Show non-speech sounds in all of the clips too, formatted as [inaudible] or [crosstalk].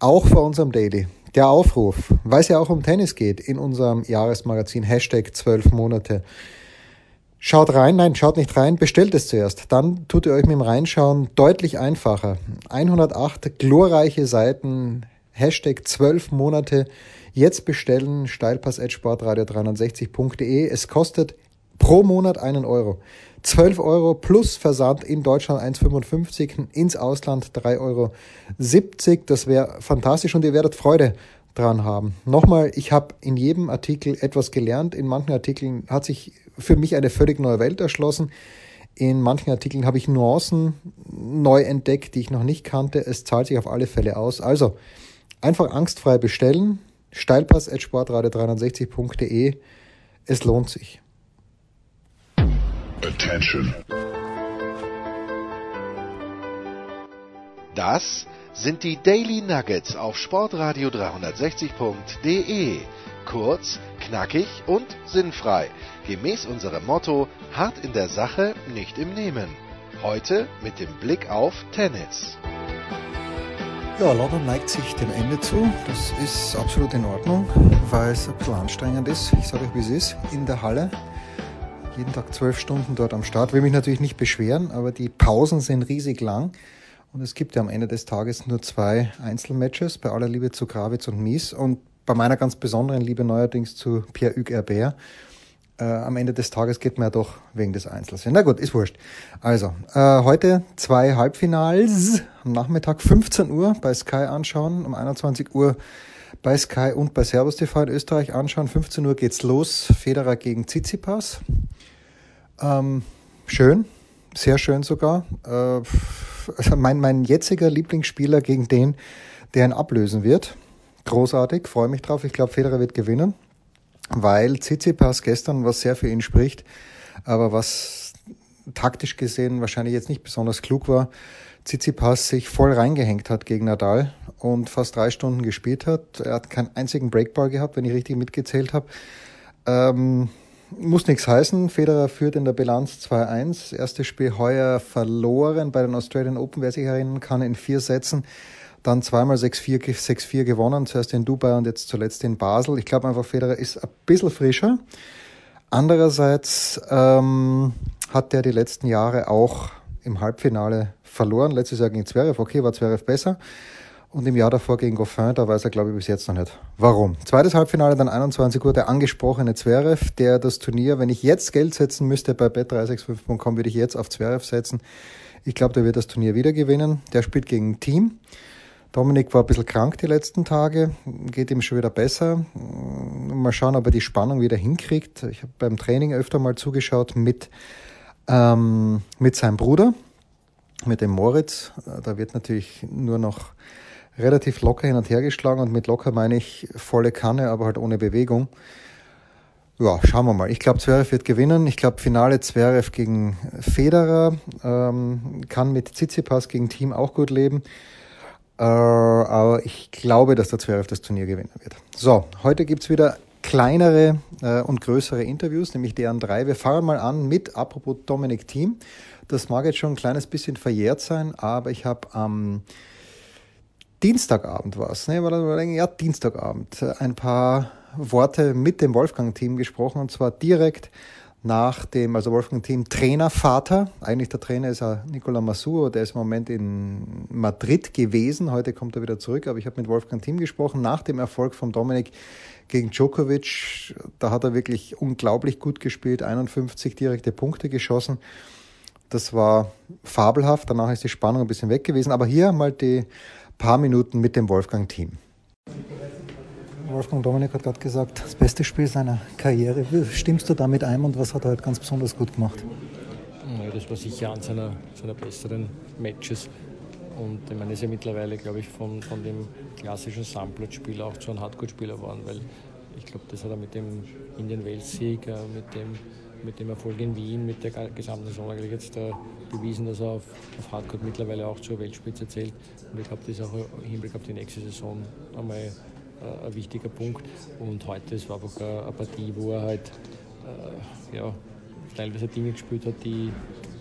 auch vor unserem Daily. Der Aufruf, weil es ja auch um Tennis geht, in unserem Jahresmagazin Hashtag 12 Monate. Schaut rein, nein, schaut nicht rein, bestellt es zuerst. Dann tut ihr euch mit dem Reinschauen deutlich einfacher. 108 glorreiche Seiten, Hashtag 12 Monate. Jetzt bestellen, steilpass.sportradio360.de. Es kostet pro Monat einen Euro. 12 Euro plus Versand in Deutschland 1,55, ins Ausland 3,70 Euro. Das wäre fantastisch und ihr werdet Freude dran haben. Nochmal, ich habe in jedem Artikel etwas gelernt. In manchen Artikeln hat sich für mich eine völlig neue Welt erschlossen. In manchen Artikeln habe ich Nuancen neu entdeckt, die ich noch nicht kannte. Es zahlt sich auf alle Fälle aus. Also einfach angstfrei bestellen. Steilpass.sportradio360.de. Es lohnt sich. Attention. Das sind die Daily Nuggets auf Sportradio 360.de. Kurz, knackig und sinnfrei. Gemäß unserem Motto: hart in der Sache, nicht im Nehmen. Heute mit dem Blick auf Tennis. Ja, London neigt sich dem Ende zu. Das ist absolut in Ordnung, weil es ein bisschen anstrengend ist. Ich sage euch, wie es ist. In der Halle jeden Tag zwölf Stunden dort am Start. Will mich natürlich nicht beschweren, aber die Pausen sind riesig lang. Und es gibt ja am Ende des Tages nur zwei Einzelmatches, bei aller Liebe zu Gravitz und Mies und bei meiner ganz besonderen Liebe neuerdings zu Pierre-Hugues Herbert. Äh, am Ende des Tages geht man ja doch wegen des Einzels. Na gut, ist wurscht. Also, äh, heute zwei Halbfinals. Am Nachmittag 15 Uhr bei Sky anschauen, um 21 Uhr bei Sky und bei Servus TV in Österreich anschauen. 15 Uhr geht's los. Federer gegen Tsitsipas. Ähm, schön, sehr schön sogar. Äh, [laughs] mein, mein jetziger Lieblingsspieler gegen den, der ihn ablösen wird. Großartig, freue mich drauf. Ich glaube, Federer wird gewinnen, weil Tsitsipas gestern, was sehr für ihn spricht, aber was taktisch gesehen wahrscheinlich jetzt nicht besonders klug war, Tsitsipas sich voll reingehängt hat gegen Nadal und fast drei Stunden gespielt hat. Er hat keinen einzigen Breakball gehabt, wenn ich richtig mitgezählt habe. Ähm, muss nichts heißen. Federer führt in der Bilanz 2-1. Erstes Spiel heuer verloren bei den Australian Open, wer sich erinnern kann, in vier Sätzen. Dann zweimal 6-4 6-4 gewonnen, zuerst in Dubai und jetzt zuletzt in Basel. Ich glaube einfach, Federer ist ein bisschen frischer. Andererseits ähm, hat er die letzten Jahre auch im Halbfinale verloren. Letztes Jahr gegen Zverev, okay, war Zverev besser. Und im Jahr davor gegen Goffin, da weiß er, glaube ich, bis jetzt noch nicht. Warum? Zweites Halbfinale, dann 21 Uhr, der angesprochene Zverev, der das Turnier, wenn ich jetzt Geld setzen müsste bei bet365.com, würde ich jetzt auf Zverev setzen. Ich glaube, der wird das Turnier wieder gewinnen. Der spielt gegen Team. Dominik war ein bisschen krank die letzten Tage, geht ihm schon wieder besser. Mal schauen, ob er die Spannung wieder hinkriegt. Ich habe beim Training öfter mal zugeschaut mit, ähm, mit seinem Bruder, mit dem Moritz. Da wird natürlich nur noch relativ locker hin und her geschlagen und mit locker meine ich volle Kanne, aber halt ohne Bewegung. Ja, schauen wir mal. Ich glaube, Zverev wird gewinnen. Ich glaube, Finale Zverev gegen Federer ähm, kann mit Tsitsipas gegen Team auch gut leben. Äh, aber ich glaube, dass der Zverev das Turnier gewinnen wird. So, heute gibt's wieder kleinere äh, und größere Interviews, nämlich deren drei. Wir fangen mal an mit, apropos Dominic Team. Das mag jetzt schon ein kleines bisschen verjährt sein, aber ich habe am ähm, Dienstagabend war es, ne? ja, Dienstagabend, ein paar Worte mit dem Wolfgang-Team gesprochen und zwar direkt nach dem, also Wolfgang-Team Trainervater. Eigentlich der Trainer ist Nicola Masuro, der ist im Moment in Madrid gewesen. Heute kommt er wieder zurück, aber ich habe mit Wolfgang-Team gesprochen nach dem Erfolg von Dominik gegen Djokovic. Da hat er wirklich unglaublich gut gespielt, 51 direkte Punkte geschossen. Das war fabelhaft. Danach ist die Spannung ein bisschen weg gewesen. Aber hier mal die paar Minuten mit dem Wolfgang-Team. Wolfgang Dominik hat gerade gesagt, das beste Spiel seiner Karriere. Stimmst du damit ein und was hat er halt ganz besonders gut gemacht? Ja, das war sicher eines seiner, seiner besseren Matches. Und ich meine, er ist ja mittlerweile, glaube ich, von, von dem klassischen Sampler-Spieler auch zu einem Hardcore-Spieler geworden, weil ich glaube, das hat er mit dem Indien-Weltsieg, äh, mit dem mit dem Erfolg in Wien, mit der gesamten Saison eigentlich jetzt äh, bewiesen, dass er auf, auf Hardcore mittlerweile auch zur Weltspitze zählt. Und ich glaube, das ist auch im Hinblick auf die nächste Saison einmal äh, ein wichtiger Punkt. Und heute, es war einfach eine, eine Partie, wo er halt äh, ja, teilweise Dinge gespielt hat, die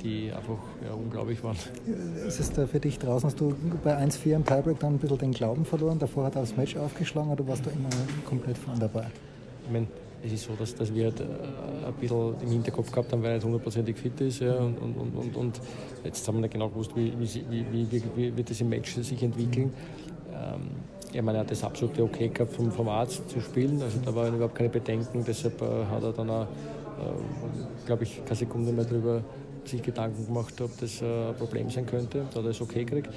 die einfach ja, unglaublich waren. Ist es da für dich draußen, hast du bei 1-4 im Tiebreak dann ein bisschen den Glauben verloren? Davor hat er das Match aufgeschlagen oder warst du immer komplett vorne dabei? Ich meine, es ist so, dass, dass wir halt, ein bisschen im Hinterkopf gehabt haben, weil er jetzt hundertprozentig fit ist. Ja, und, und, und, und, jetzt haben wir nicht genau gewusst, wie, wie, wie, wie, wird das im Match sich entwickeln. Ähm, meine, er hat das absolute Okay gehabt vom, vom Arzt zu spielen, also da waren überhaupt keine Bedenken, deshalb äh, hat er dann äh, glaube ich, keine Sekunde mehr darüber sich Gedanken gemacht, ob das äh, ein Problem sein könnte. Da er es okay gekriegt.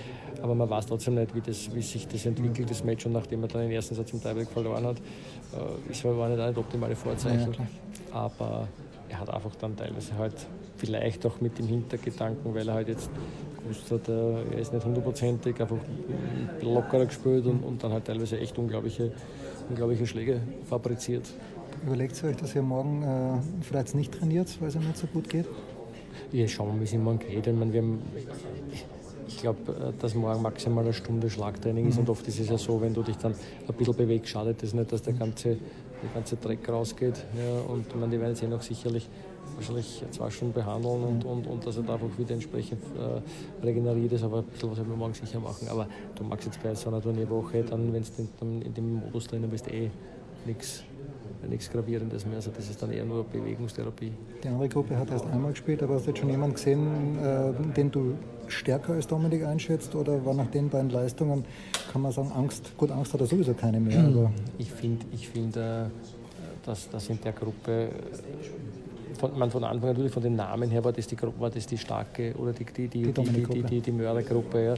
Aber man weiß trotzdem nicht, wie, das, wie sich das entwickelt, das Match. Und nachdem er dann den ersten Satz im Tiebreak verloren hat, äh, ist war nicht, nicht optimale Vorzeichen. Ja, Aber er hat einfach dann teilweise halt vielleicht auch mit dem Hintergedanken, weil er halt jetzt gewusst hat, er ist nicht hundertprozentig, einfach lockerer gespielt und, und dann halt teilweise echt unglaubliche, unglaubliche Schläge fabriziert. Überlegt ihr euch, dass ihr morgen äh, vielleicht nicht trainiert, weil es ihm nicht so gut geht? Schauen wir mal, wie es morgen geht. Ich, meine, wir haben, ich glaube, äh, dass morgen maximal eine Stunde Schlagtraining ist mhm. und oft ist es ja so, wenn du dich dann ein bisschen bewegst, schadet das nicht, dass der ganze, der ganze Dreck rausgeht. Ja, und man, die werden jetzt eh noch sicherlich wahrscheinlich zwei Stunden behandeln und, und, und dass er da einfach wieder entsprechend äh, regeneriert ist. Aber ein bisschen was werden wir morgen sicher machen. Aber du magst jetzt bei so einer Turnierwoche, dann, wenn du in dem Modus drin bist, eh nichts nichts Gravierendes mehr. Also das ist dann eher nur Bewegungstherapie. Die andere Gruppe hat erst einmal gespielt, aber hast du jetzt schon jemanden gesehen, äh, den du stärker als Dominik einschätzt? Oder war nach den beiden Leistungen, kann man sagen, Angst, gut, Angst hat er sowieso keine mehr. Aber ich finde, ich find, äh, dass, dass in der Gruppe von, man von Anfang an natürlich von den Namen her war das die Gruppe, war das die starke oder die, die, die, die, die, die, die, die Mördergruppe. Ja.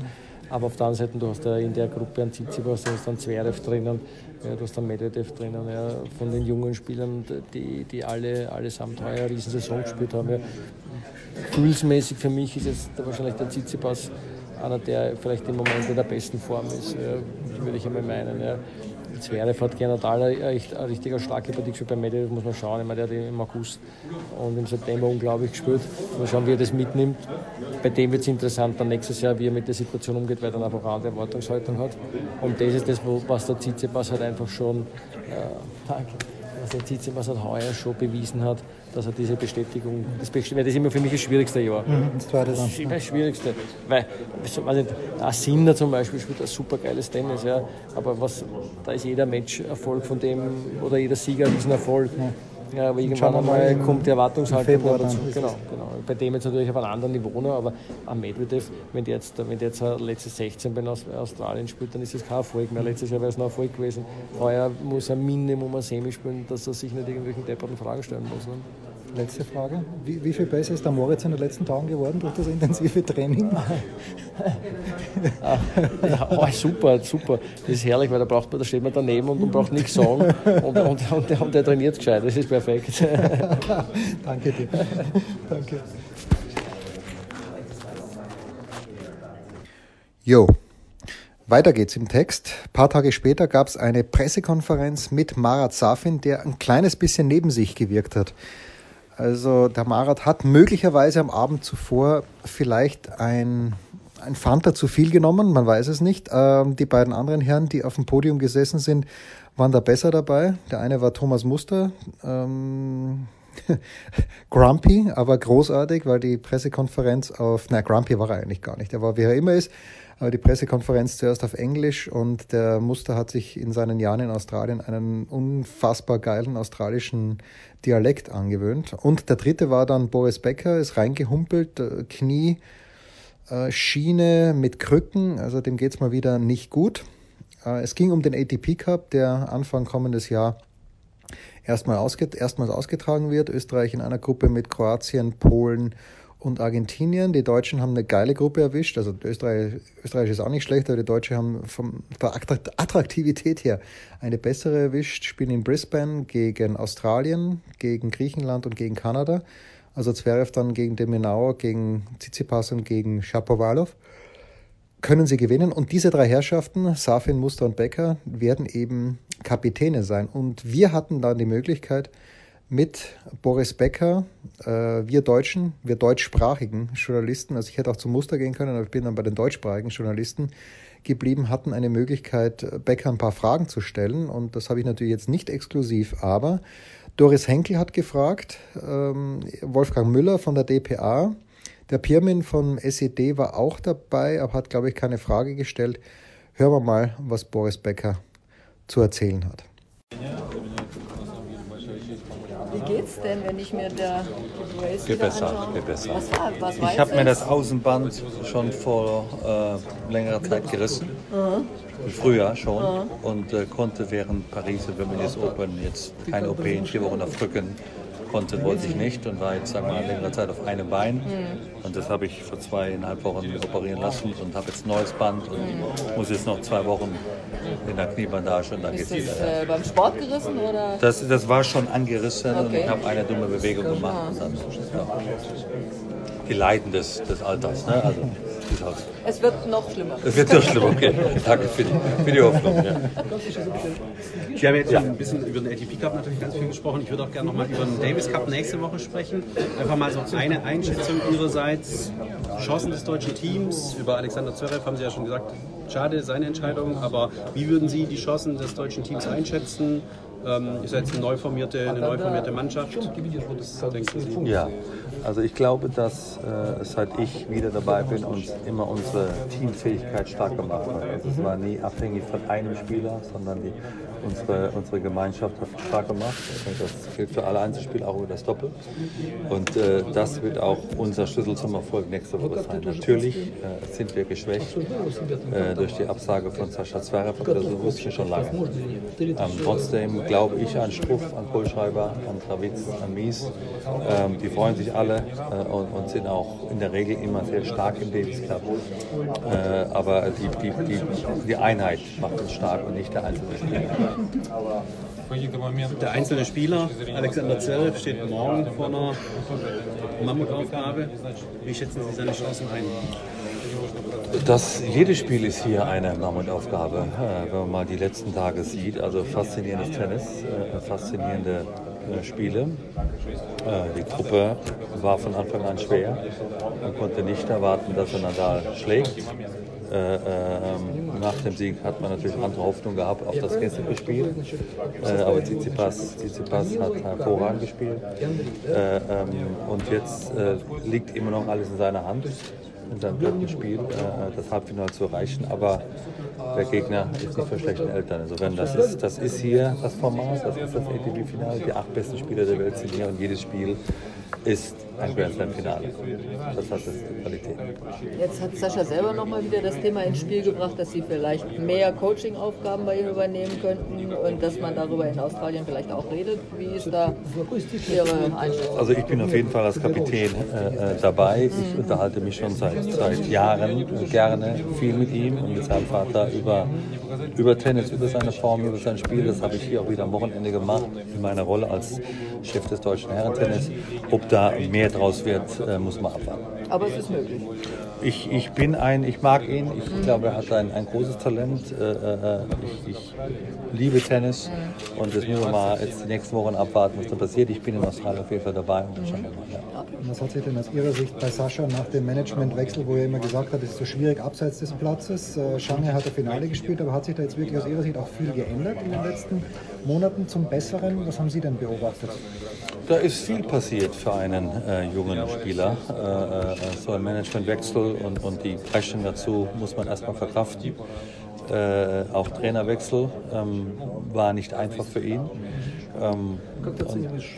Aber auf der anderen Seite, du hast ja in der Gruppe einen Tsitsipas, du hast dann Zverev drinnen, ja, du hast dann Medvedev drinnen, ja, von den jungen Spielern, die, die alle allesamt heuer eine Riesensaison gespielt haben. Ja. Für mich ist jetzt wahrscheinlich der Tsitsipas einer, der vielleicht im Moment in der besten Form ist, würde ich einmal meinen. Ja. Zverev hat generell eine, richtiger starke Partie gespielt. Bei Medvedev muss man schauen. Ich meine, der hat im August und im September unglaublich gespielt. Mal schauen, wie er das mitnimmt. Bei dem wird es interessant dann nächstes Jahr, wie er mit der Situation umgeht, weil er dann einfach eine andere Erwartungshaltung hat. Und das ist das, was der Tsitsipas halt einfach schon, äh, danke, was der halt heuer schon bewiesen hat, dass er diese Bestätigung, das, das immer für mich das schwierigste Jahr. Mhm, das. Das ist das schwierigste. Weil, Asinda zum Beispiel spielt ein super geiles Tennis, ja, aber was, da ist jeder Match Erfolg von dem, oder jeder Sieger ein Erfolg. Ja. Ja, aber irgendwann einmal kommt die Erwartungshaltung dazu. Genau, genau. Bei dem jetzt natürlich auf einem anderen Niveau noch, aber am Medvedev, wenn der jetzt, wenn der jetzt letztes 16 bei Australien spielt, dann ist es kein Erfolg mehr. Letztes Jahr wäre es noch Erfolg gewesen. Heuer muss er Minimum ein Semi spielen, dass er sich nicht irgendwelchen depperten Fragen stellen muss. Ne? Letzte Frage. Wie, wie, viel besser ist der Moritz in den letzten Tagen geworden durch das intensive Training? ja, oh, super, super. Das ist herrlich, weil da, braucht man, da steht man daneben und man braucht nichts sagen und, und, und, und der trainiert gescheit. Das ist perfekt. [laughs] Danke dir. Danke. Jo, weiter geht's im Text. Ein paar Tage später gab es eine Pressekonferenz mit Marat Safin, der ein kleines bisschen neben sich gewirkt hat. Also der Marat hat möglicherweise am Abend zuvor vielleicht ein, ein Fanta zu viel genommen, man weiß es nicht. Ähm, die beiden anderen Herren, die auf dem Podium gesessen sind, waren da besser dabei. Der eine war Thomas Muster, ähm, [laughs] grumpy, aber großartig, weil die Pressekonferenz auf, na grumpy war er eigentlich gar nicht, er war wie er immer ist, aber die Pressekonferenz zuerst auf Englisch und der Muster hat sich in seinen Jahren in Australien einen unfassbar geilen australischen Dialekt angewöhnt. Und der dritte war dann Boris Becker, ist reingehumpelt, äh, Knie, äh, Schiene mit Krücken, also dem geht's mal wieder nicht gut. Äh, es ging um den ATP Cup, der Anfang kommendes Jahr erstmals ausgetragen wird. Österreich in einer Gruppe mit Kroatien, Polen und Argentinien. Die Deutschen haben eine geile Gruppe erwischt. Also Österreich, Österreich ist auch nicht schlecht, aber die Deutschen haben von der Attraktivität her eine bessere erwischt. Spielen in Brisbane gegen Australien, gegen Griechenland und gegen Kanada. Also Zverev dann gegen Deminauer, gegen Tsitsipas und gegen Shapovalov. Können sie gewinnen und diese drei Herrschaften, Safin, Muster und Becker, werden eben Kapitäne sein. Und wir hatten dann die Möglichkeit, mit Boris Becker, äh, wir Deutschen, wir deutschsprachigen Journalisten, also ich hätte auch zum Muster gehen können, aber ich bin dann bei den deutschsprachigen Journalisten geblieben, hatten eine Möglichkeit, Becker ein paar Fragen zu stellen und das habe ich natürlich jetzt nicht exklusiv, aber Doris Henkel hat gefragt, ähm, Wolfgang Müller von der DPA, Der Pirmin vom SED war auch dabei, aber hat, glaube ich, keine Frage gestellt. Hören wir mal, was Boris Becker zu erzählen hat. Wie denn, wenn ich mir der Race Geht besser, anschaue? geht besser. Was war, was war Ich habe jetzt mir das? Außenband schon vor äh, längerer Zeit gerissen. Im Frühjahr schon. Und äh, konnte während Paris Women's Open jetzt keine OP in vier Wochen auf Rücken. Konnte, wollte ich nicht und war jetzt sagen wir mal längere Zeit auf einem Bein. Und das habe ich vor zweieinhalb Wochen operieren lassen und habe jetzt ein neues Band und muss jetzt noch zwei Wochen in der Kniebandage und dann geht's das wieder. äh, beim Sport gerissen oder? Das, das war schon angerissen und Okay. ich habe eine dumme Bewegung gemacht. Und dann, ja. Die Leiden des, des Alters. Ne? Also, ist halt, Es wird noch schlimmer. es wird doch schlimm, okay. Danke für die, für die Hoffnung. Ja. Wir haben jetzt schon ein bisschen über den ATP Cup natürlich ganz viel gesprochen. Ich würde auch gerne nochmal über den Davis Cup nächste Woche sprechen. Einfach mal so eine Einschätzung Ihrerseits. Chancen des deutschen Teams. Über Alexander Zverev haben Sie ja schon gesagt, schade, seine Entscheidung. Aber wie würden Sie die Chancen des deutschen Teams einschätzen? Ähm, ist ja jetzt eine neu formierte, eine neu formierte Mannschaft. Ja, also ich glaube, dass äh, seit ich wieder dabei bin, uns immer unsere Teamfähigkeit stark gemacht hat. Also es war nie abhängig von einem Spieler, sondern die, unsere, unsere Gemeinschaft stark gemacht. Das gilt für alle Einzelspieler, auch über das Doppel. Und äh, das wird auch unser Schlüssel zum Erfolg nächste Woche sein. Natürlich äh, sind wir geschwächt äh, durch die Absage von Sascha Zverev, das wussten wir schon lange. Ähm, trotzdem glaube ich an Struff, an Kohlschreiber, an Travitz, an Mies. Ähm, die freuen sich alle äh, und, und sind auch in der Regel immer sehr stark im Cup. Äh, aber die, die, die, die Einheit macht uns stark und nicht der einzelne Spieler. Der einzelne Spieler, Alexander Zverev, steht morgen vor einer Mammutaufgabe. Wie schätzen Sie seine Chancen ein? Das, jedes Spiel ist hier eine Mammutaufgabe, äh, wenn man mal die letzten Tage sieht. Also faszinierendes Tennis, äh, faszinierende äh, Spiele. Äh, die Gruppe war von Anfang an schwer. Man konnte nicht erwarten, dass er Nadal schlägt. Äh, ähm, nach dem Sieg hat man natürlich andere Hoffnung gehabt auf das gestrige Spiel. Äh, aber Tsitsipas, Tsitsipas hat hervorragend gespielt. Äh, ähm, und jetzt äh, liegt immer noch alles in seiner Hand in seinem dritten Spiel äh, das Halbfinale zu erreichen. Aber der Gegner ist nicht von schlechten Eltern. Insofern, das ist, das ist hier das Format, das ist das ATP-Finale. Die acht besten Spieler der Welt sind hier und jedes Spiel ist ein Grand Slam-Finale. Das hat die Qualität. Jetzt hat Sascha selber nochmal wieder das Thema ins Spiel gebracht, dass sie vielleicht mehr Coaching-Aufgaben bei ihm übernehmen könnten und dass man darüber in Australien vielleicht auch redet. Wie ist da Ihre Einschätzung? Also ich bin auf jeden Fall als Kapitän äh, äh, dabei. Ich unterhalte mich schon seit, seit Jahren gerne viel mit ihm und mit seinem Vater über, über Tennis, über seine Form, über sein Spiel. Das habe ich hier auch wieder am Wochenende gemacht in meiner Rolle als Chef des deutschen Herrentennis. Ob da mehr draus wird, äh, muss man abwarten. Aber es ist möglich. Ich, ich bin ein, ich mag ihn, ich glaube, er hat ein, ein großes Talent. Äh, äh, ich, ich liebe Tennis und das müssen wir mal jetzt die nächsten Wochen abwarten, was da passiert. Ich bin in Australien auf jeden Fall dabei und dann schauen wir mal. Ja. Was hat sich denn aus Ihrer Sicht bei Sascha nach dem Managementwechsel, wo er immer gesagt hat, es ist so schwierig abseits des Platzes, äh, Shanghai hat er Finale gespielt, aber hat sich da jetzt wirklich aus Ihrer Sicht auch viel geändert in den letzten Monaten zum Besseren? Was haben Sie denn beobachtet? Da ist viel passiert für einen äh, jungen Spieler. Äh, äh, so ein Managementwechsel und, und die Preschen dazu muss man erstmal verkraften. Äh, auch Trainerwechsel ähm, war nicht einfach für ihn. Ähm,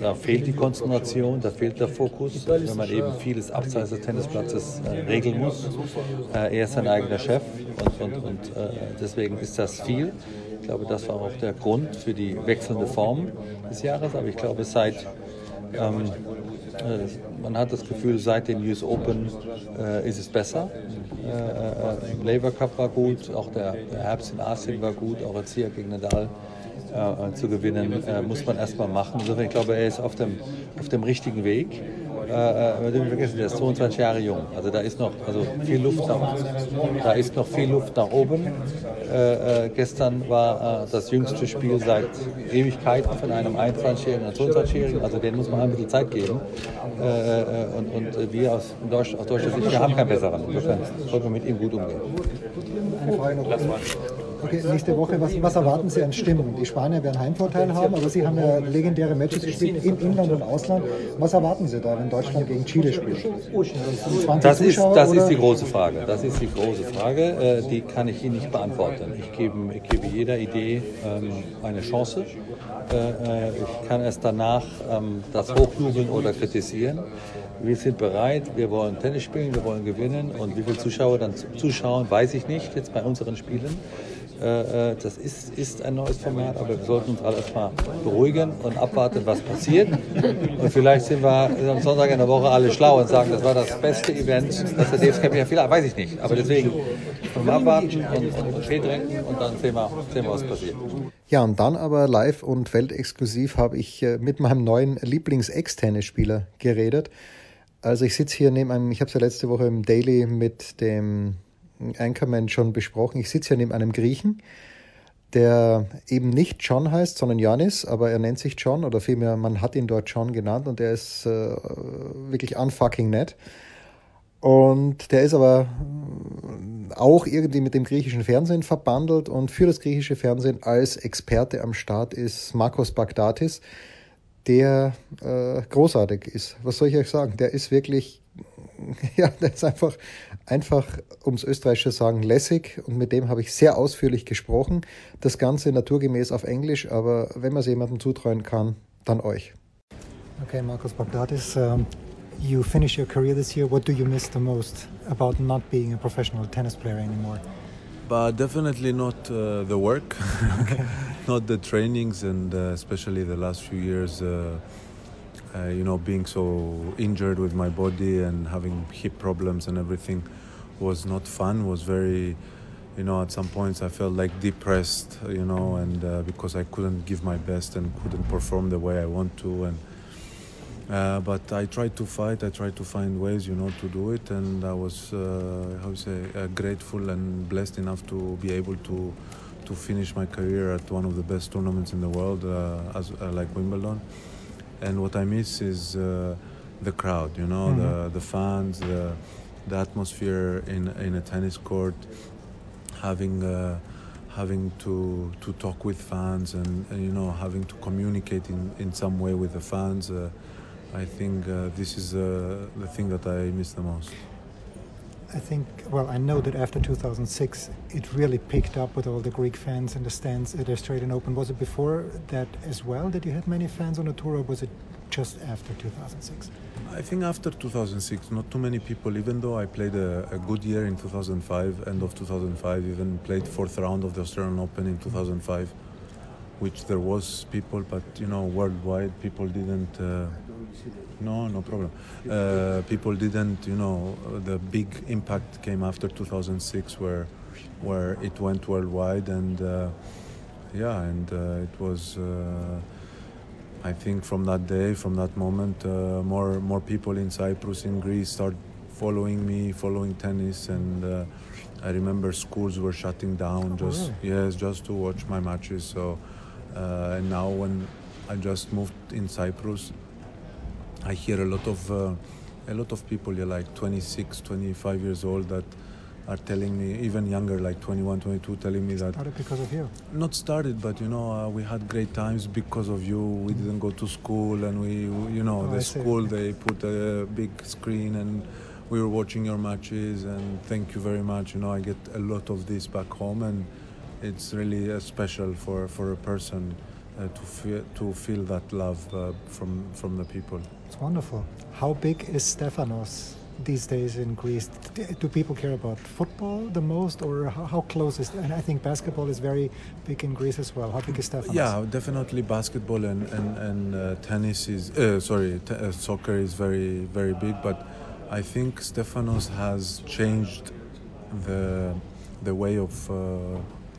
da fehlt die Konzentration, da fehlt der Fokus, wenn man eben vieles abseits des Tennisplatzes äh, regeln muss. Äh, er ist sein eigener Chef und, und, und äh, deswegen ist das viel. Ich glaube, das war auch der Grund für die wechselnde Form des Jahres. Aber ich glaube, seit ähm, äh, man hat das Gefühl, seit den US Open äh, ist es besser. Äh, äh, Labour Cup war gut, auch der, der Herbst in Asien war gut, auch jetzt hier gegen Nadal äh, zu gewinnen, äh, muss man erstmal machen. Insofern, ich glaube, er ist auf dem, auf dem richtigen Weg. Äh, äh, wir dürfen nicht vergessen, der ist 22 Jahre jung. Also da ist noch also viel Luft nach, da ist noch viel Luft nach oben. Äh, äh, gestern war äh, das jüngste Spiel seit Ewigkeiten von einem 21-Jährigen und 22-Jährigen. Also denen muss man ein bisschen Zeit geben. Äh, äh, und, und wir aus, Deutsch, aus deutscher Sicht, wir haben keinen besseren. Insofern sollten wir mit ihm gut umgehen. Eine Frage noch. Okay, nächste Woche, was, was, erwarten Sie an Stimmung? Die Spanier werden Heimvorteil haben, aber Sie haben ja legendäre Matches gespielt im Inland und Ausland. Was erwarten Sie da, wenn Deutschland gegen Chile spielt? Das ist, das ist die große Frage. Das ist die große Frage. Äh, die kann ich Ihnen nicht beantworten. Ich gebe, ich gebe jeder Idee ähm, eine Chance. Äh, äh, ich kann erst danach ähm, das hochjubeln oder kritisieren. Wir sind bereit, wir wollen Tennis spielen, wir wollen gewinnen und wie viele Zuschauer dann zuschauen, weiß ich nicht jetzt bei unseren Spielen. Äh, äh, das ist, ist ein neues Format, aber wir sollten uns alle erstmal beruhigen und abwarten, was passiert. Und vielleicht sind wir am Sonntag in der Woche alle schlau und sagen, das war das beste Event, das der DFB ja vielleicht, weiß ich nicht. Aber deswegen abwarten und, und Tee trinken und dann sehen wir, sehen wir, was passiert. Ja, und dann aber live und weltexklusiv habe ich äh, mit meinem neuen Lieblings-Ex-Tennisspieler geredet. Also ich sitze hier neben einem, ich habe es ja letzte Woche im Daily mit dem Anchorman schon besprochen. Ich sitze hier neben einem Griechen, der eben nicht John heißt, sondern Janis, aber er nennt sich John oder vielmehr, man hat ihn dort John genannt und der ist äh, wirklich unfucking nett. Und der ist aber auch irgendwie mit dem griechischen Fernsehen verbandelt und für das griechische Fernsehen als Experte am Start ist Marcos Bagdatis der äh, großartig ist. Was soll ich euch sagen? Der ist wirklich, [laughs] ja, der ist einfach, einfach, ums Österreichische sagen, lässig und mit dem habe ich sehr ausführlich gesprochen. Das Ganze naturgemäß auf Englisch, aber wenn man es jemandem zutreuen kann, dann euch. Okay, Markus Bagdatis, um, you finished your career this year. What do you miss the most about not being a professional tennis player anymore? but definitely not uh, the work, [laughs] not the trainings, and uh, especially the last few years. Uh, uh, you know, being so injured with my body and having hip problems and everything was not fun. Was very, you know, at some points I felt like depressed. You know, and uh, because I couldn't give my best and couldn't perform the way I want to, and uh, but I tried to fight. I tried to find ways, you know, to do it, and I was, uh, how you say, uh, grateful and blessed enough to be able to to finish my career at one of the best tournaments in the world, as like Wimbledon. And what I miss is uh, the crowd, you know, mm-hmm. the the fans, the, the atmosphere in in a tennis court, having having to to talk with fans and, and, you know having to communicate in, in some way with the fans uh, I think uh, this is uh, the thing that I miss the most. I think, well, I know that after 2006, it really picked up with all the Greek fans in the stands at Australian Open. Was it before that as well that you had many fans on the tour, or was it just after 2006? I think after 2006, not too many people, even though I played a, a good year in 2005, end of 2005, even played fourth round of the Australian Open in 2005, which there was people, but, you know, worldwide, people didn't... Uh, no, no problem. Uh, people didn't, you know, the big impact came after 2006, where where it went worldwide, and uh, yeah, and uh, it was. Uh, I think from that day, from that moment, uh, more more people in Cyprus, in Greece, start following me, following tennis, and uh, I remember schools were shutting down oh, just really? yes, just to watch my matches. So, and now when I just moved in Cyprus, I hear a lot of uh, a lot of people, yeah, like 26, 25 years old, that are telling me, even younger, like 21, 22, telling me that started because of you. Not started, but you know, uh, we had great times because of you. We didn't go to school, and we, you know, oh, the I school they put a big screen and we were watching your matches and thank you very much you know i get a lot of this back home and it's really uh, special for for a person uh, to feel to feel that love uh, from from the people it's wonderful. How big is Stefanos these days in Greece? Do people care about football the most, or how, close is? And I think basketball is very big in Greece as well. How big is Stefanos? Yeah, definitely basketball and and, and uh, tennis is uh, sorry, uh, soccer is very very big. But I think Stefanos has changed the the way of uh,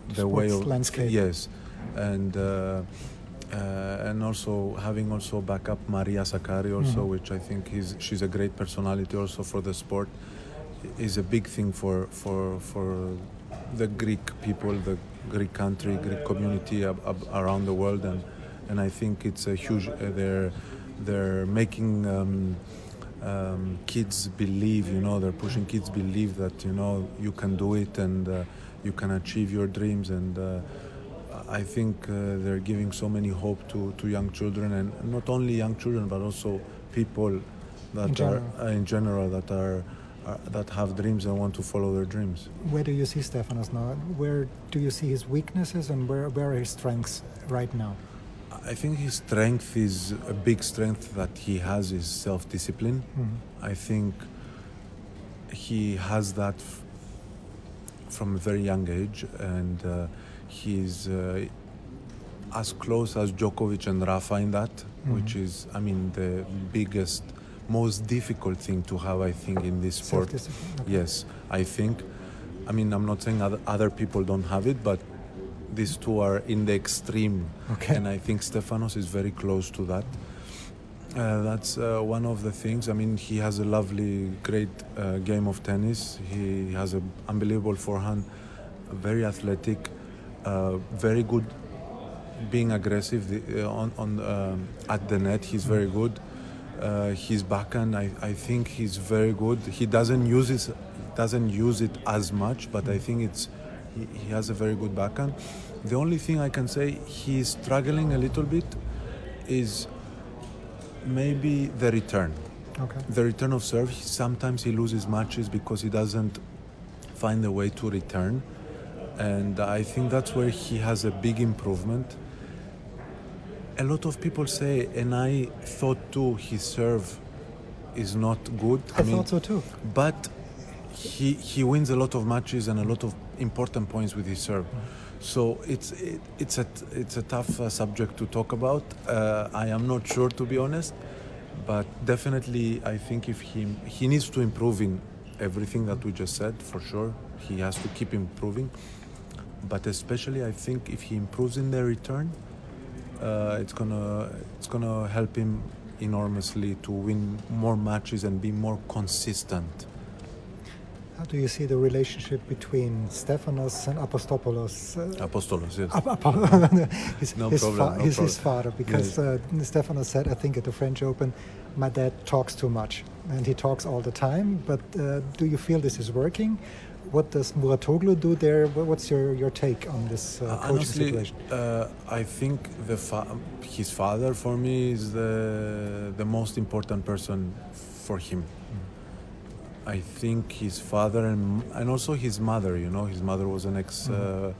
the Sports way of landscape. Yes, and uh, uh, and also having also backup Maria Sakari also, mm-hmm. which I think is she's a great personality also for the sport, is a big thing for for for the Greek people, the Greek country, Greek community ab- ab- around the world, and and I think it's a huge. Uh, they're they're making. Um, um, kids believe, you know, they're pushing kids believe that you know you can do it, and uh, you can achieve your dreams and. Uh, I think uh, they're giving so many hope to, to young children, and not only young children, but also people that In are uh, in general that are, are that have dreams and want to follow their dreams. Where do you see Stefanos now? Where do you see his weaknesses and where, where are his strengths right now? I think his strength is a big strength that he has is self-discipline. I think he has that f- from a very young age, and uh, he's uh, as close as Djokovic and Rafa in that, which is, I mean, the biggest, most difficult thing to have, I think, in this sport. Okay. Yes, I think. I mean, I'm not saying other, other people don't have it, but these two are in the extreme, Okay. and I think Stefanos is very close to that. Uh, that's uh, one of the things. I mean, he has a lovely, great uh, game of tennis. He has an unbelievable forehand, very athletic, very good being aggressive uh, on, on um, at the net. He's very good. Uh, his backhand, I, I think he's very good. He doesn't use it, doesn't use it as much, but I think it's he, he has a very good backhand. The only thing I can say he's struggling a little bit is maybe the return. Okay. The return of serve. Sometimes he loses matches because he doesn't find a way to return, and I think that's where he has a big improvement. A lot of people say, and I thought too, his serve is not good. I, mean, thought so too. But he he wins a lot of matches and a lot of important points with his serve. So it's it, it's a it's a tough uh, subject to talk about. Uh, I am not sure to be honest, but definitely I think if he he needs to improve in everything that we just said for sure. He has to keep improving, but especially I think if he improves in the return, uh, it's gonna it's gonna help him enormously to win more matches and be more consistent. How do you see the relationship between Stefanos and Apostopoulos? Uh, Apostolos, yes. Ap- Ap- [laughs] [laughs] his, No his, problem, no his, his father, because uh, Stefanos said, I think at the French Open, my dad talks too much, and he talks all the time. But uh, do you feel this is working? What does Muratoglu do there? What's your, your take on this uh, coaching Honestly, situation? uh, I think the fa- his father for me is the the most important person for him. I think his father and and also his mother. You know, his mother was an ex uh,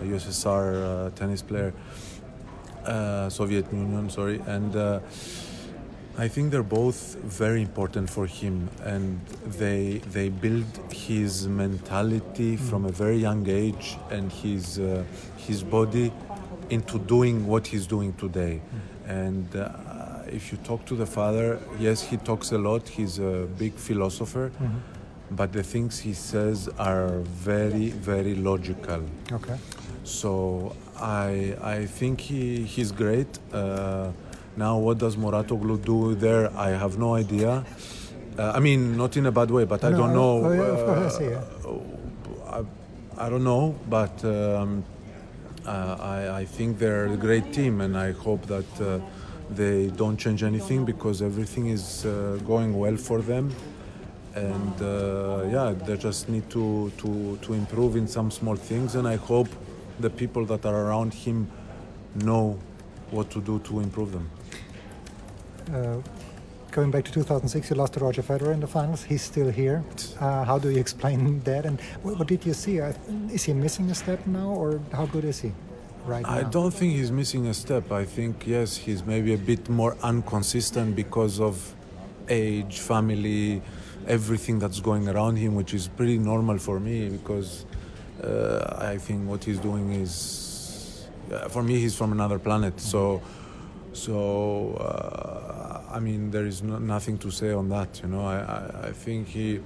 USSR uh, tennis player, uh, Soviet Union. Sorry, and. I think they're both very important for him, and they they build his mentality from a very young age and his uh, his body into doing what he's doing today. And uh, if you talk to the father, yes, he talks a lot. He's a big philosopher, but the things he says are very very logical. Okay. So I I think he he's great. Uh, now what does Moratoglu do there? I have no idea. Uh, I mean, not in a bad way, but I don't know. oh, yeah, of course, I see, uh, I, I don't know, but um, uh, I, I think they're a great team, and I hope that uh, they don't change anything because everything is uh, going well for them. And uh, yeah, they just need to, to, to improve in some small things, and I hope the people that are around him know what to do to improve them. Uh, going back to 2006, you lost to Roger Federer in the finals. He's still here. Uh, how do you explain [laughs] that? And what, what did you see? Uh, Is he missing a step now, or how good is he right now? I don't think he's missing a step. I think yes, he's maybe a bit more inconsistent because of age, family, everything that's going around him, which is pretty normal for me because uh, I think what he's doing is, uh, for me, he's from another planet. So, so uh, I mean, there is no, nothing to say on that. You know, I, I, I think he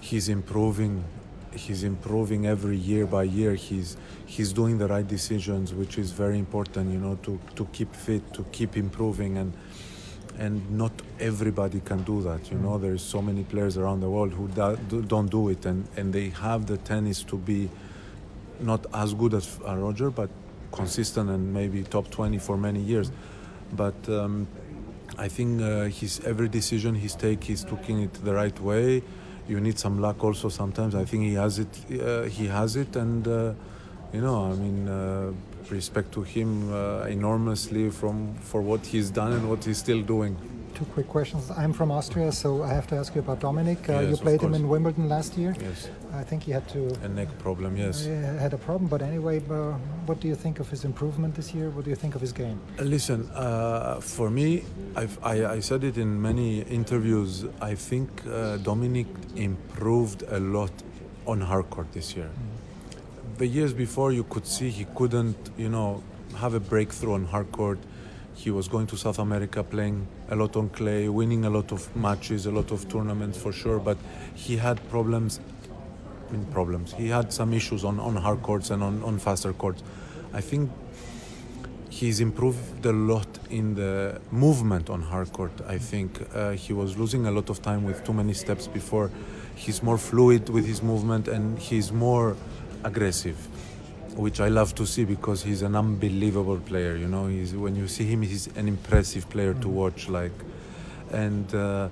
he's improving he's improving every year by year. He's he's doing the right decisions which is very important you know to to keep fit to keep improving and and not everybody can do that you know. There's so many players around the world who do, do- don't do it and and they have the tennis to be not as good as uh, Roger but consistent and maybe top 20 for many years. But um, I think uh, his every decision he's take he's taking it the right way you need some luck also sometimes. I think he has it. Uh, he has it, and uh, you know, I mean, uh, respect to him uh, enormously from for what he's done and what he's still doing. Two quick questions. I'm from Austria, so I have to ask you about Dominic. Uh, Yes, you played him in Wimbledon last year. Yes, I think he had to a neck problem. Yes. uh, had a problem, but anyway, uh, what do you think of his improvement this year? What do you think of his game? Listen, uh, for me, I've, I, I said it in many interviews. I think uh, Dominic improved a lot on hardcourt this year. The years before, you could see he couldn't, you know, have a breakthrough on hardcourt. He was going to South America, playing a lot on clay, winning a lot of matches, a lot of tournaments for sure. But he had problems I mean, problems. He had some issues on, on hard courts and on, on faster courts. I think he's improved a lot in the movement on hard court. I think uh, he was losing a lot of time with too many steps before. He's more fluid with his movement and he's more aggressive, which I love to see because he's an unbelievable player. You know, he's when you see him, he's an impressive player to watch. Like, and. Uh,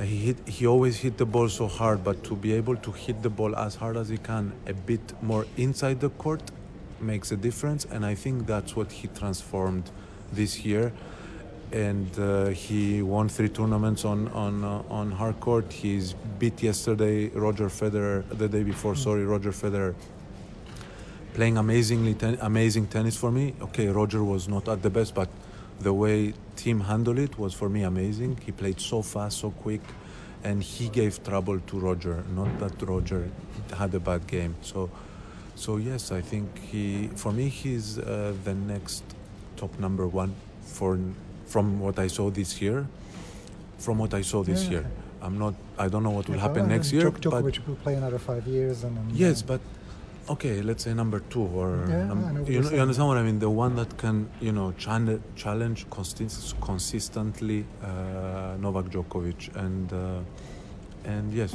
he hit, he always hit the ball so hard, but to be able to hit the ball as hard as he can, a bit more inside the court, makes a difference. And I think that's what he transformed this year. And uh, he won three tournaments on on uh, on hard court. He's beat yesterday Roger Federer, the day before. Sorry, Roger Federer. Playing amazingly, ten, amazing tennis for me. Okay, Roger was not at the best, but the way team handled it was for me amazing. He played so fast, so quick, and he gave trouble to Roger. Not that Roger had a bad game. So, so yes, I think he. For me, he's uh, the next top number one for from what I saw this year. From what I saw this Yeah, year. I'm not. I don't know what will Yeah, happen well, next year. Djok- but Djokovic will play another five years, and, Yes, but okay, let's say number two, or Yeah, um, I you, know, you understand what I mean. The one that can, you know, challenge, challenge consist- consistently uh, Novak Djokovic, and uh, and yes,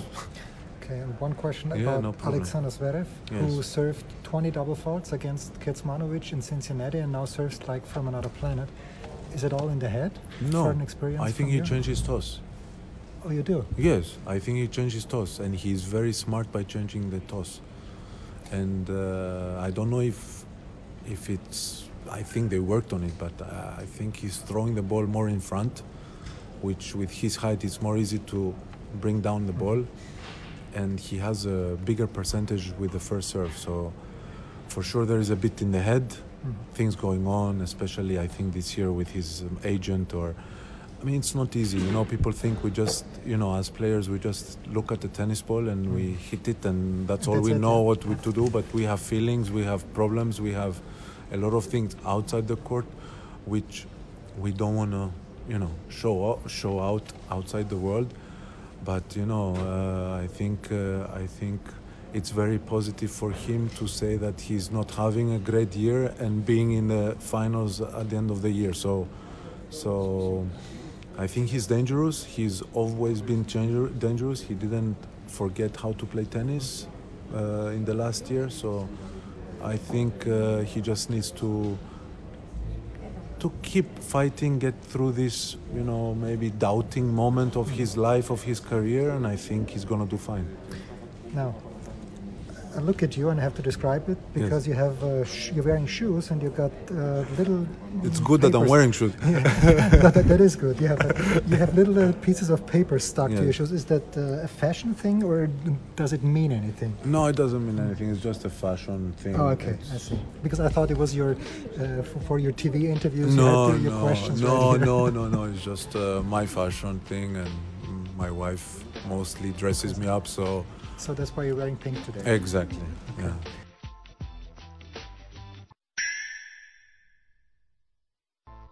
Okay, and one question Yeah, about no. Alexander Zverev, who served 20 double faults against Kecmanovic in Cincinnati and now serves like from another planet. Is it all in the head? no, I think he you? changed his toss. Oh, you do? Yes, I think he changed his toss, and he's very smart by changing the toss. And uh, I don't know if if it's. I think they worked on it, but uh, I think he's throwing the ball more in front, which with his height it's more easy to bring down the ball, and he has a bigger percentage with the first serve. So for sure there is a bit in the head, things going on, especially I think this year with his um, agent or. I mean, it's not easy. You know, people think we just, you know, as players, we just look at the tennis ball and we hit it, and that's all That's we it, know what we to do. But we have feelings, we have problems, we have a lot of things outside the court, which we don't want to, you know, show o- show out outside the world. But you know, uh, I think uh, I think it's very positive for him to say that he's not having a great year and being in the finals at the end of the year. So, so I think he's dangerous. He's always been danger- dangerous. He didn't forget how to play tennis uh, in the last year. So I think uh, he just needs to to keep fighting, get through this, you know, maybe doubting moment of his life, of his career, and I think he's gonna do fine. Now, I look at you and I have to describe it because you have uh, sh- you're wearing shoes and you got uh, little. It's good that I'm wearing shoes. that, [laughs] that- that is good. You have uh, you have little uh, pieces of paper stuck to your shoes. Is that uh, a fashion thing or does it mean anything? No, it doesn't mean anything. It's just a fashion thing. Oh, okay, It's- I see. Because I thought it was your uh, for, for your TV interviews. No, you had uh, your no, questions. no, right no, [laughs] no, no. It's just uh, my fashion thing, and my wife mostly dresses me up. So So that's why you're wearing pink today. exactly, yeah.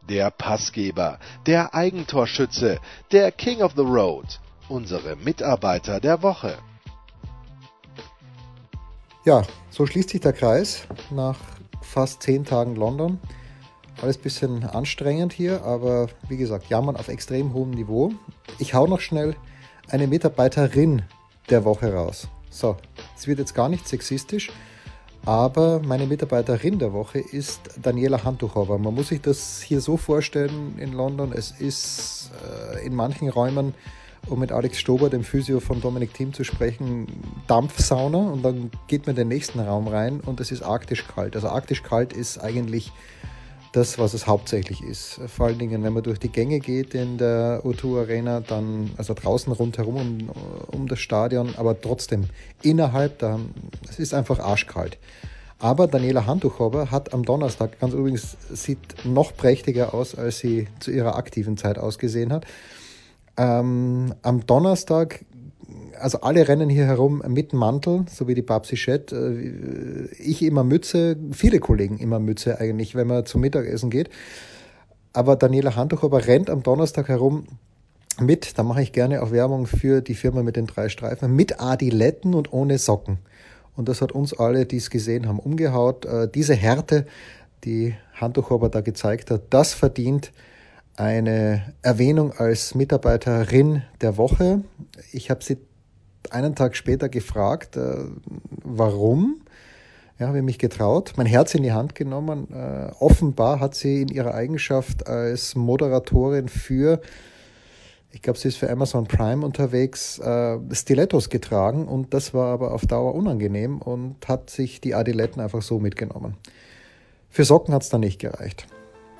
Der Passgeber, der Eigentorschütze, der King of the Road, unsere Mitarbeiter der Woche. Ja, so schließt sich der Kreis nach fast zehn Tagen London. Alles ein bisschen anstrengend hier, aber wie gesagt, jammern auf extrem hohem Niveau. Ich hau noch schnell eine Mitarbeiterin der Woche raus. So, es wird jetzt gar nicht sexistisch, aber meine Mitarbeiterin der Woche ist Daniela Handtuchowa. Man muss sich das hier so vorstellen in London. Es ist äh, in manchen Räumen um mit Alex Stober, dem Physio von Dominik Thiem, zu sprechen, Dampfsauna und dann geht man in den nächsten Raum rein und es ist arktisch kalt. Also arktisch kalt ist eigentlich das, was es hauptsächlich ist. Vor allen Dingen, wenn man durch die Gänge geht in der O2 Arena, dann, also draußen rundherum um, um das Stadion, aber trotzdem innerhalb, da, es ist einfach arschkalt. Aber Daniela Handtuchhober hat am Donnerstag, ganz übrigens, sieht noch prächtiger aus, als sie zu ihrer aktiven Zeit ausgesehen hat. Ähm, am Donnerstag, also alle rennen hier herum mit Mantel, so wie die Babsi Chat. Äh, ich immer Mütze, viele Kollegen immer Mütze eigentlich, wenn man zum Mittagessen geht. Aber Daniela Handtuchhober rennt am Donnerstag herum mit, da mache ich gerne auch Werbung für die Firma mit den drei Streifen, mit Adiletten und ohne Socken. Und das hat uns alle, die es gesehen haben, umgehaut. Äh, diese Härte, die Handtuchhober da gezeigt hat, das verdient eine Erwähnung als Mitarbeiterin der Woche. Ich habe sie einen Tag später gefragt, äh, warum. Ja, habe ich mich getraut, mein Herz in die Hand genommen. Äh, offenbar hat sie in ihrer Eigenschaft als Moderatorin für, ich glaube, sie ist für Amazon Prime unterwegs, äh, Stilettos getragen und das war aber auf Dauer unangenehm und hat sich die Adiletten einfach so mitgenommen. Für Socken hat es dann nicht gereicht.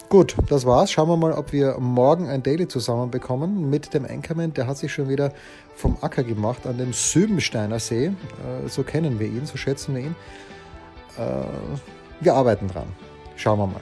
Gut, das war's. Schauen wir mal, ob wir morgen ein Daily zusammen bekommen mit dem Anchorman. Der hat sich schon wieder vom Acker gemacht an dem Sübensteiner See. Äh, so kennen wir ihn, so schätzen wir ihn. Äh, wir arbeiten dran. Schauen wir mal.